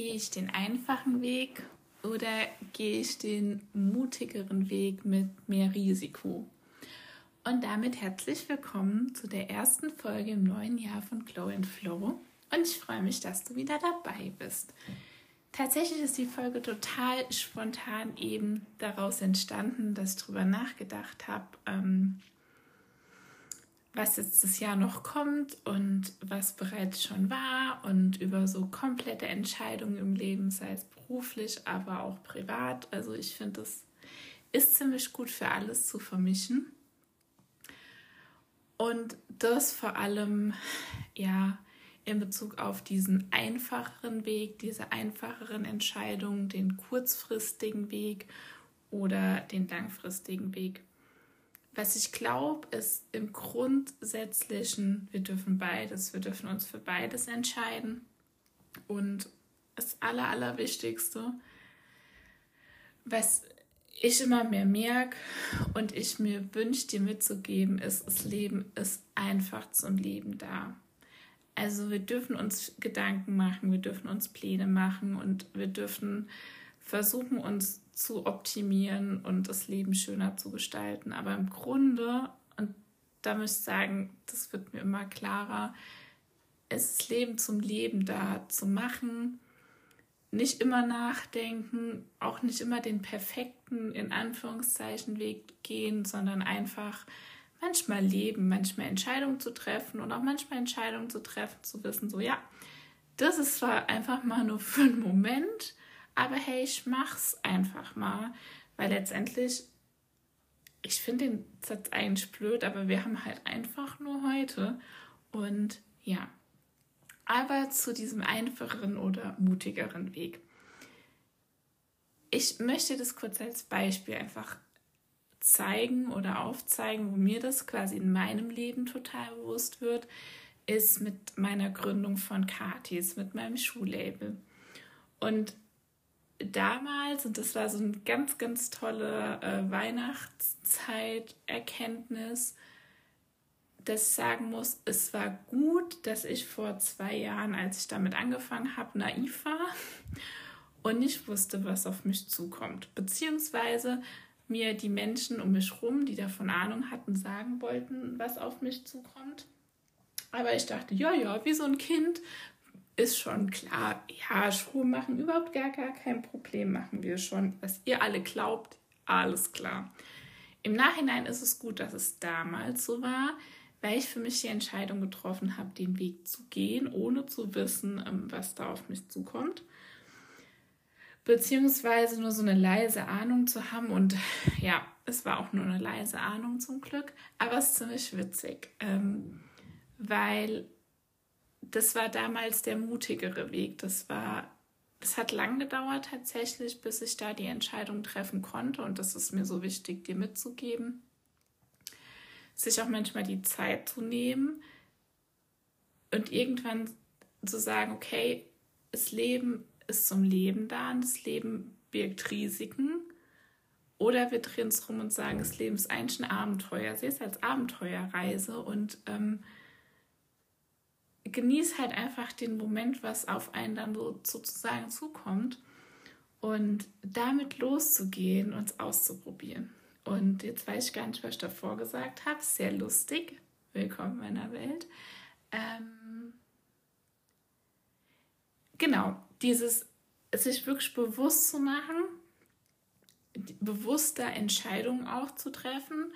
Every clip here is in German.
gehe ich den einfachen Weg oder gehe ich den mutigeren Weg mit mehr Risiko? Und damit herzlich willkommen zu der ersten Folge im neuen Jahr von Glow and Flow. Und ich freue mich, dass du wieder dabei bist. Tatsächlich ist die Folge total spontan eben daraus entstanden, dass ich darüber nachgedacht habe, ähm, was jetzt das Jahr noch kommt und was bereits schon war und über so komplette Entscheidungen im Leben, sei es beruflich, aber auch privat. Also ich finde, es ist ziemlich gut für alles zu vermischen. Und das vor allem, ja, in Bezug auf diesen einfacheren Weg, diese einfacheren Entscheidungen, den kurzfristigen Weg oder den langfristigen Weg. Was ich glaube, ist im Grundsätzlichen, wir dürfen beides, wir dürfen uns für beides entscheiden. Und das Aller, Allerwichtigste, was ich immer mehr merke und ich mir wünsche, dir mitzugeben, ist, das Leben ist einfach zum Leben da. Also wir dürfen uns Gedanken machen, wir dürfen uns Pläne machen und wir dürfen versuchen, uns zu optimieren und das Leben schöner zu gestalten. Aber im Grunde, und da muss ich sagen, das wird mir immer klarer, ist das Leben zum Leben da, zu machen, nicht immer nachdenken, auch nicht immer den perfekten, in Anführungszeichen, Weg gehen, sondern einfach manchmal leben, manchmal Entscheidungen zu treffen und auch manchmal Entscheidungen zu treffen, zu wissen, so ja, das ist zwar einfach mal nur für einen Moment, aber hey, ich mach's einfach mal, weil letztendlich, ich finde den Satz eigentlich blöd, aber wir haben halt einfach nur heute und ja, aber zu diesem einfacheren oder mutigeren Weg. Ich möchte das kurz als Beispiel einfach zeigen oder aufzeigen, wo mir das quasi in meinem Leben total bewusst wird, ist mit meiner Gründung von Katis, mit meinem Schuhlabel. Und damals, und das war so eine ganz, ganz tolle äh, Weihnachtszeit-Erkenntnis, dass ich sagen muss, es war gut, dass ich vor zwei Jahren, als ich damit angefangen habe, naiv war und nicht wusste, was auf mich zukommt. Beziehungsweise mir die Menschen um mich rum, die davon Ahnung hatten, sagen wollten, was auf mich zukommt. Aber ich dachte, ja, ja, wie so ein Kind ist schon klar, ja, Schuhe machen überhaupt gar, gar kein Problem, machen wir schon. Was ihr alle glaubt, alles klar. Im Nachhinein ist es gut, dass es damals so war, weil ich für mich die Entscheidung getroffen habe, den Weg zu gehen, ohne zu wissen, ähm, was da auf mich zukommt. Beziehungsweise nur so eine leise Ahnung zu haben. Und ja, es war auch nur eine leise Ahnung zum Glück. Aber es ist ziemlich witzig, ähm, weil das war damals der mutigere Weg. Das war, es hat lang gedauert tatsächlich, bis ich da die Entscheidung treffen konnte. Und das ist mir so wichtig, dir mitzugeben. Sich auch manchmal die Zeit zu nehmen und irgendwann zu sagen, okay, das Leben ist zum Leben da und das Leben birgt Risiken. Oder wir drehen es rum und sagen, das Leben ist eigentlich ein Abenteuer. Sieh es als Abenteuerreise und ähm, genieß halt einfach den Moment, was auf einen dann so, sozusagen zukommt und damit loszugehen und es auszuprobieren. Und jetzt weiß ich gar nicht, was ich davor gesagt habe. Sehr lustig. Willkommen in meiner Welt. Ähm, genau, dieses sich wirklich bewusst zu machen, bewusster Entscheidungen auch zu treffen.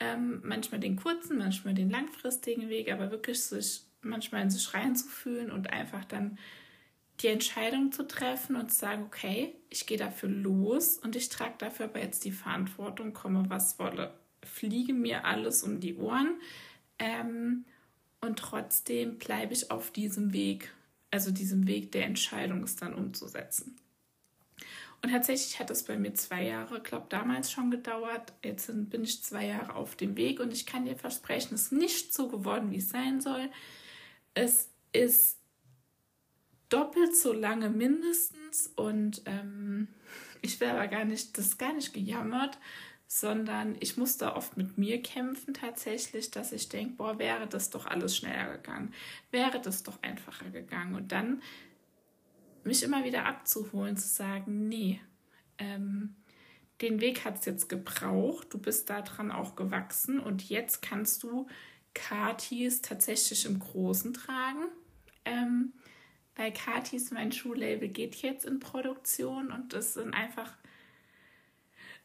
Ähm, manchmal den kurzen, manchmal den langfristigen Weg, aber wirklich sich manchmal in sich reinzufühlen und einfach dann die Entscheidung zu treffen und zu sagen, okay, ich gehe dafür los und ich trage dafür aber jetzt die Verantwortung, komme was wolle, fliege mir alles um die Ohren ähm, und trotzdem bleibe ich auf diesem Weg, also diesem Weg der Entscheidung es dann umzusetzen. Und tatsächlich hat es bei mir zwei Jahre, glaube damals schon gedauert. Jetzt bin ich zwei Jahre auf dem Weg und ich kann dir versprechen, es ist nicht so geworden, wie es sein soll. Es ist doppelt so lange mindestens und ähm, ich wäre aber gar nicht, das gar nicht gejammert, sondern ich musste oft mit mir kämpfen tatsächlich, dass ich denke, boah, wäre das doch alles schneller gegangen, wäre das doch einfacher gegangen. Und dann mich immer wieder abzuholen, zu sagen, nee, ähm, den Weg hat es jetzt gebraucht, du bist daran auch gewachsen und jetzt kannst du Katis tatsächlich im Großen tragen. Ähm, bei Katis, mein Schuhlabel geht jetzt in Produktion und das sind einfach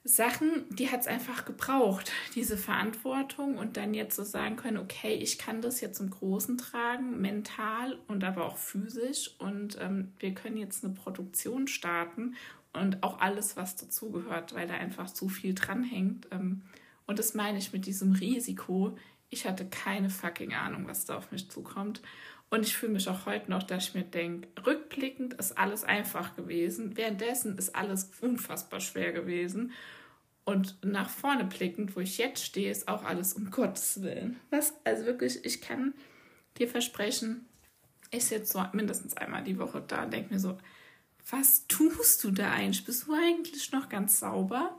Sachen, die hat es einfach gebraucht, diese Verantwortung und dann jetzt so sagen können, okay, ich kann das jetzt im Großen tragen, mental und aber auch physisch und ähm, wir können jetzt eine Produktion starten und auch alles, was dazugehört, weil da einfach zu viel dranhängt. Ähm, und das meine ich mit diesem Risiko. Ich hatte keine fucking Ahnung, was da auf mich zukommt. Und ich fühle mich auch heute noch, dass ich mir denke, rückblickend ist alles einfach gewesen. Währenddessen ist alles unfassbar schwer gewesen. Und nach vorne blickend, wo ich jetzt stehe, ist auch alles um Gottes Willen. Was? Also wirklich, ich kann dir versprechen, ich sitze so mindestens einmal die Woche da und denke mir so, was tust du da eigentlich? Bist du eigentlich noch ganz sauber?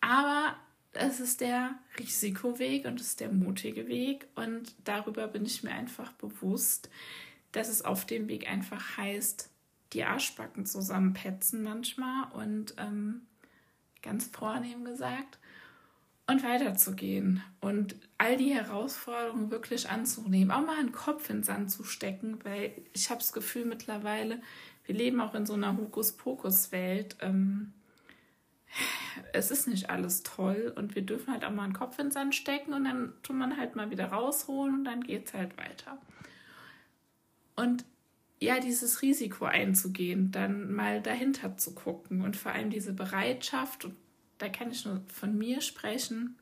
Aber es ist der Risikoweg und es ist der mutige Weg. Und darüber bin ich mir einfach bewusst, dass es auf dem Weg einfach heißt, die Arschbacken zusammenpetzen manchmal und ähm, ganz vornehm gesagt und weiterzugehen und all die Herausforderungen wirklich anzunehmen, auch mal einen Kopf in den Sand zu stecken, weil ich habe das Gefühl mittlerweile, wir leben auch in so einer Hokuspokus-Welt. Ähm, es ist nicht alles toll und wir dürfen halt auch mal einen Kopf in den Sand stecken und dann tut man halt mal wieder rausholen und dann geht es halt weiter. Und ja, dieses Risiko einzugehen, dann mal dahinter zu gucken und vor allem diese Bereitschaft, und da kann ich nur von mir sprechen,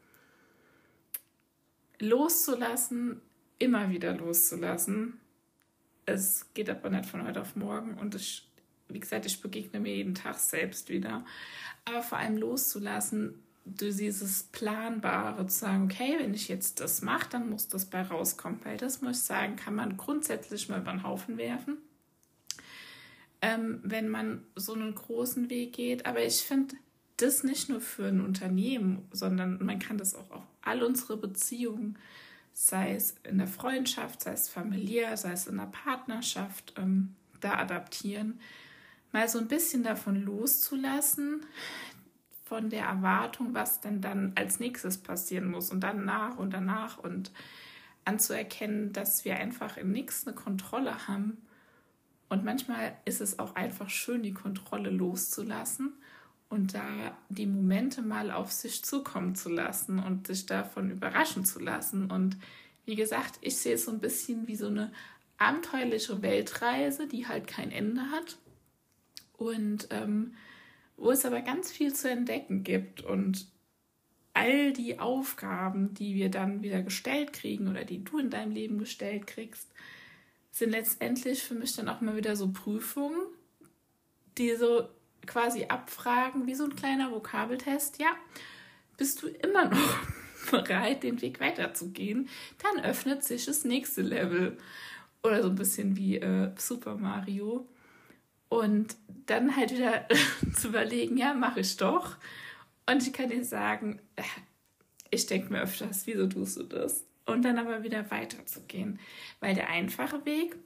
loszulassen, immer wieder loszulassen. Es geht aber nicht von heute auf morgen und ich, wie gesagt, ich begegne mir jeden Tag selbst wieder. Aber vor allem loszulassen, durch dieses Planbare zu sagen, okay, wenn ich jetzt das mache, dann muss das bei rauskommen, weil das muss ich sagen, kann man grundsätzlich mal über den Haufen werfen, ähm, wenn man so einen großen Weg geht. Aber ich finde das nicht nur für ein Unternehmen, sondern man kann das auch auf all unsere Beziehungen, sei es in der Freundschaft, sei es familiär, sei es in der Partnerschaft, ähm, da adaptieren. Mal so ein bisschen davon loszulassen, von der Erwartung, was denn dann als nächstes passieren muss und dann nach und danach und anzuerkennen, dass wir einfach im nichts eine Kontrolle haben. Und manchmal ist es auch einfach schön, die Kontrolle loszulassen und da die Momente mal auf sich zukommen zu lassen und sich davon überraschen zu lassen. Und wie gesagt, ich sehe es so ein bisschen wie so eine abenteuerliche Weltreise, die halt kein Ende hat. Und ähm, wo es aber ganz viel zu entdecken gibt und all die Aufgaben, die wir dann wieder gestellt kriegen oder die du in deinem Leben gestellt kriegst, sind letztendlich für mich dann auch mal wieder so Prüfungen, die so quasi abfragen, wie so ein kleiner Vokabeltest. Ja, bist du immer noch bereit, den Weg weiterzugehen? Dann öffnet sich das nächste Level. Oder so ein bisschen wie äh, Super Mario. Und dann halt wieder zu überlegen, ja, mache ich doch. Und ich kann dir sagen, äh, ich denke mir öfters, wieso tust du das? Und dann aber wieder weiterzugehen. Weil der einfache Weg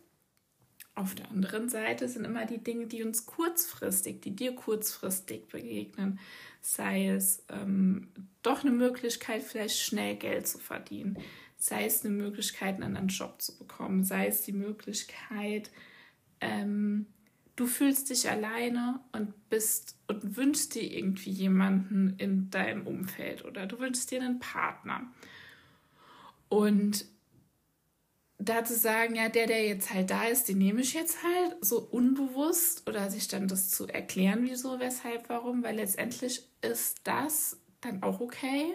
auf der anderen Seite sind immer die Dinge, die uns kurzfristig, die dir kurzfristig begegnen. Sei es ähm, doch eine Möglichkeit, vielleicht schnell Geld zu verdienen. Sei es eine Möglichkeit, einen anderen Job zu bekommen. Sei es die Möglichkeit, ähm, du fühlst dich alleine und bist und wünschst dir irgendwie jemanden in deinem Umfeld oder du wünschst dir einen Partner. Und da zu sagen, ja, der, der jetzt halt da ist, den nehme ich jetzt halt so unbewusst oder sich dann das zu erklären, wieso, weshalb, warum, weil letztendlich ist das dann auch okay.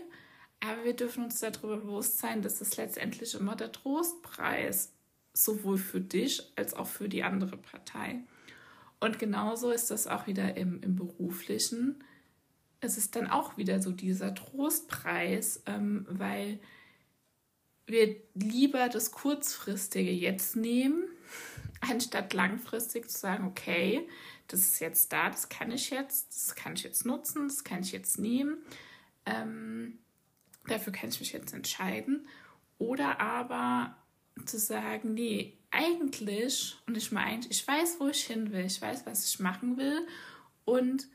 Aber wir dürfen uns darüber bewusst sein, dass es letztendlich immer der Trostpreis sowohl für dich als auch für die andere Partei. Und genauso ist das auch wieder im, im beruflichen. Es ist dann auch wieder so dieser Trostpreis, ähm, weil wir lieber das kurzfristige jetzt nehmen, anstatt langfristig zu sagen, okay, das ist jetzt da, das kann ich jetzt, das kann ich jetzt nutzen, das kann ich jetzt nehmen. Ähm, dafür kann ich mich jetzt entscheiden. Oder aber zu sagen, nee, eigentlich, und ich meine, ich weiß, wo ich hin will, ich weiß, was ich machen will und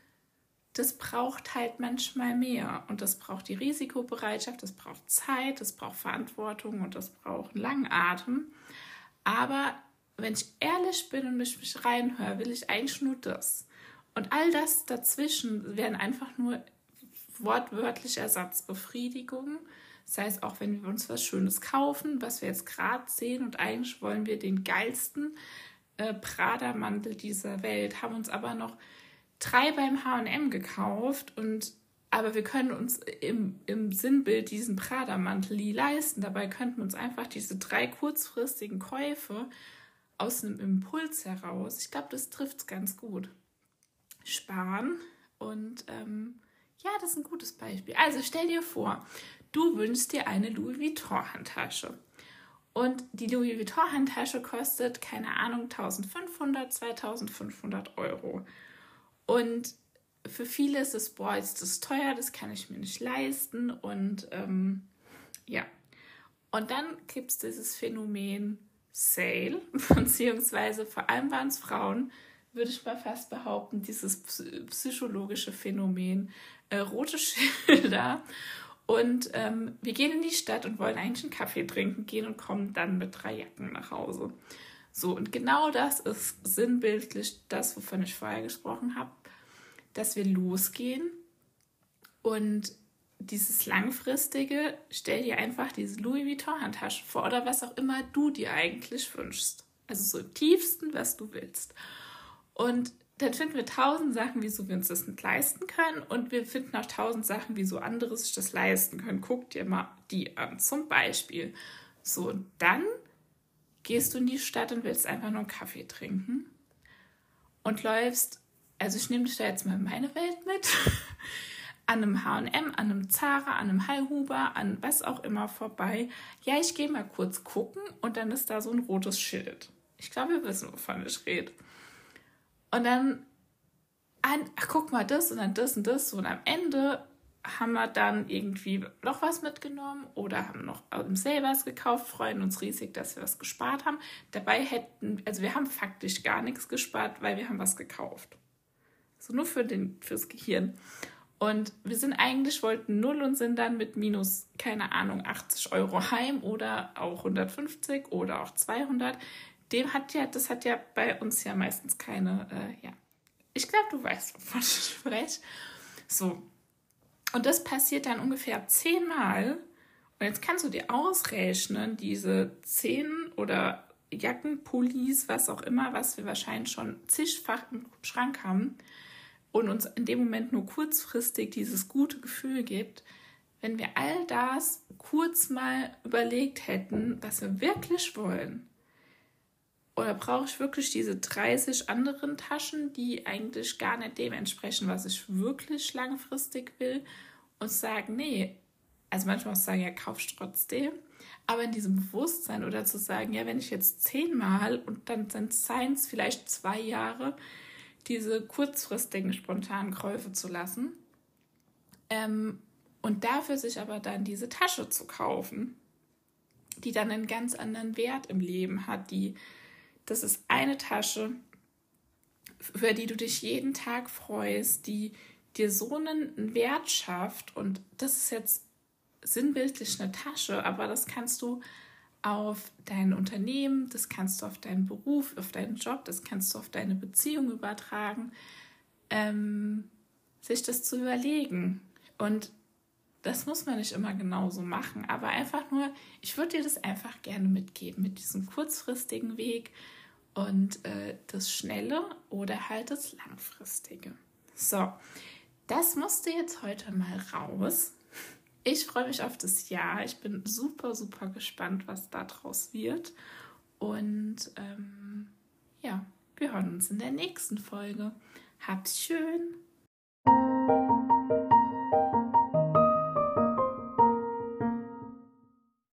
das braucht halt manchmal mehr und das braucht die Risikobereitschaft, das braucht Zeit, das braucht Verantwortung und das braucht einen langen Atem. Aber wenn ich ehrlich bin und mich, mich reinhöre, will ich eigentlich nur das. Und all das dazwischen wären einfach nur wortwörtlich Ersatzbefriedigungen. Das heißt, auch wenn wir uns was Schönes kaufen, was wir jetzt gerade sehen und eigentlich wollen wir den geilsten äh, Prada-Mantel dieser Welt, haben uns aber noch drei beim H&M gekauft und aber wir können uns im, im Sinnbild diesen Prada-Mantel nie leisten. Dabei könnten wir uns einfach diese drei kurzfristigen Käufe aus einem Impuls heraus, ich glaube, das trifft es ganz gut, sparen. Und ähm, ja, das ist ein gutes Beispiel. Also stell dir vor, du wünschst dir eine Louis Vuitton-Handtasche. Und die Louis Vuitton-Handtasche kostet, keine Ahnung, 1500, 2500 Euro. Und für viele ist es, boah, ist das teuer, das kann ich mir nicht leisten. Und ähm, ja. Und dann gibt es dieses Phänomen Sale, beziehungsweise vor allem waren es Frauen, würde ich mal fast behaupten, dieses psychologische Phänomen, äh, rote Schilder. Und ähm, wir gehen in die Stadt und wollen eigentlich einen Kaffee trinken gehen und kommen dann mit drei Jacken nach Hause. So, und genau das ist sinnbildlich das, wovon ich vorher gesprochen habe, dass wir losgehen und dieses langfristige, stell dir einfach diese Louis Vuitton-Handtasche vor oder was auch immer du dir eigentlich wünschst. Also so im tiefsten, was du willst. Und dann finden wir tausend Sachen, wieso wir uns das nicht leisten können. Und wir finden auch tausend Sachen, wieso andere sich das leisten können. Guck dir mal die an. Zum Beispiel. So, dann gehst du in die Stadt und willst einfach nur einen Kaffee trinken. Und läufst, also ich nehme dich da jetzt mal in meine Welt mit, an einem HM, an einem Zara, an einem Hallhuber, an was auch immer vorbei. Ja, ich gehe mal kurz gucken und dann ist da so ein rotes Schild. Ich glaube, wir wissen, wovon ich rede. Und dann, ach, guck mal, das und dann das und das. Und am Ende haben wir dann irgendwie noch was mitgenommen oder haben noch im Sale was gekauft, freuen uns riesig, dass wir was gespart haben. Dabei hätten, also wir haben faktisch gar nichts gespart, weil wir haben was gekauft. So nur für den, fürs Gehirn. Und wir sind eigentlich, wollten null und sind dann mit minus, keine Ahnung, 80 Euro heim oder auch 150 oder auch 200 dem hat ja, das hat ja bei uns ja meistens keine, äh, ja. Ich glaube, du weißt, wovon ich spreche. So. Und das passiert dann ungefähr zehnmal. Und jetzt kannst du dir ausrechnen, diese zehn oder Jacken, Pullis, was auch immer, was wir wahrscheinlich schon zigfach im Schrank haben und uns in dem Moment nur kurzfristig dieses gute Gefühl gibt, wenn wir all das kurz mal überlegt hätten, was wir wirklich wollen, oder brauche ich wirklich diese 30 anderen Taschen, die eigentlich gar nicht dem entsprechen, was ich wirklich langfristig will? Und sagen, nee, also manchmal auch sagen, ja, kaufst trotzdem. Aber in diesem Bewusstsein oder zu sagen, ja, wenn ich jetzt zehnmal und dann sind es vielleicht zwei Jahre, diese kurzfristigen spontanen Käufe zu lassen ähm, und dafür sich aber dann diese Tasche zu kaufen, die dann einen ganz anderen Wert im Leben hat, die das ist eine Tasche, für die du dich jeden Tag freust, die dir so einen Wert schafft. Und das ist jetzt sinnbildlich eine Tasche, aber das kannst du auf dein Unternehmen, das kannst du auf deinen Beruf, auf deinen Job, das kannst du auf deine Beziehung übertragen, ähm, sich das zu überlegen. Und das muss man nicht immer genauso machen, aber einfach nur, ich würde dir das einfach gerne mitgeben mit diesem kurzfristigen Weg und äh, das Schnelle oder halt das Langfristige. So, das musste jetzt heute mal raus. Ich freue mich auf das Jahr. Ich bin super, super gespannt, was daraus wird. Und ähm, ja, wir hören uns in der nächsten Folge. Hab's schön.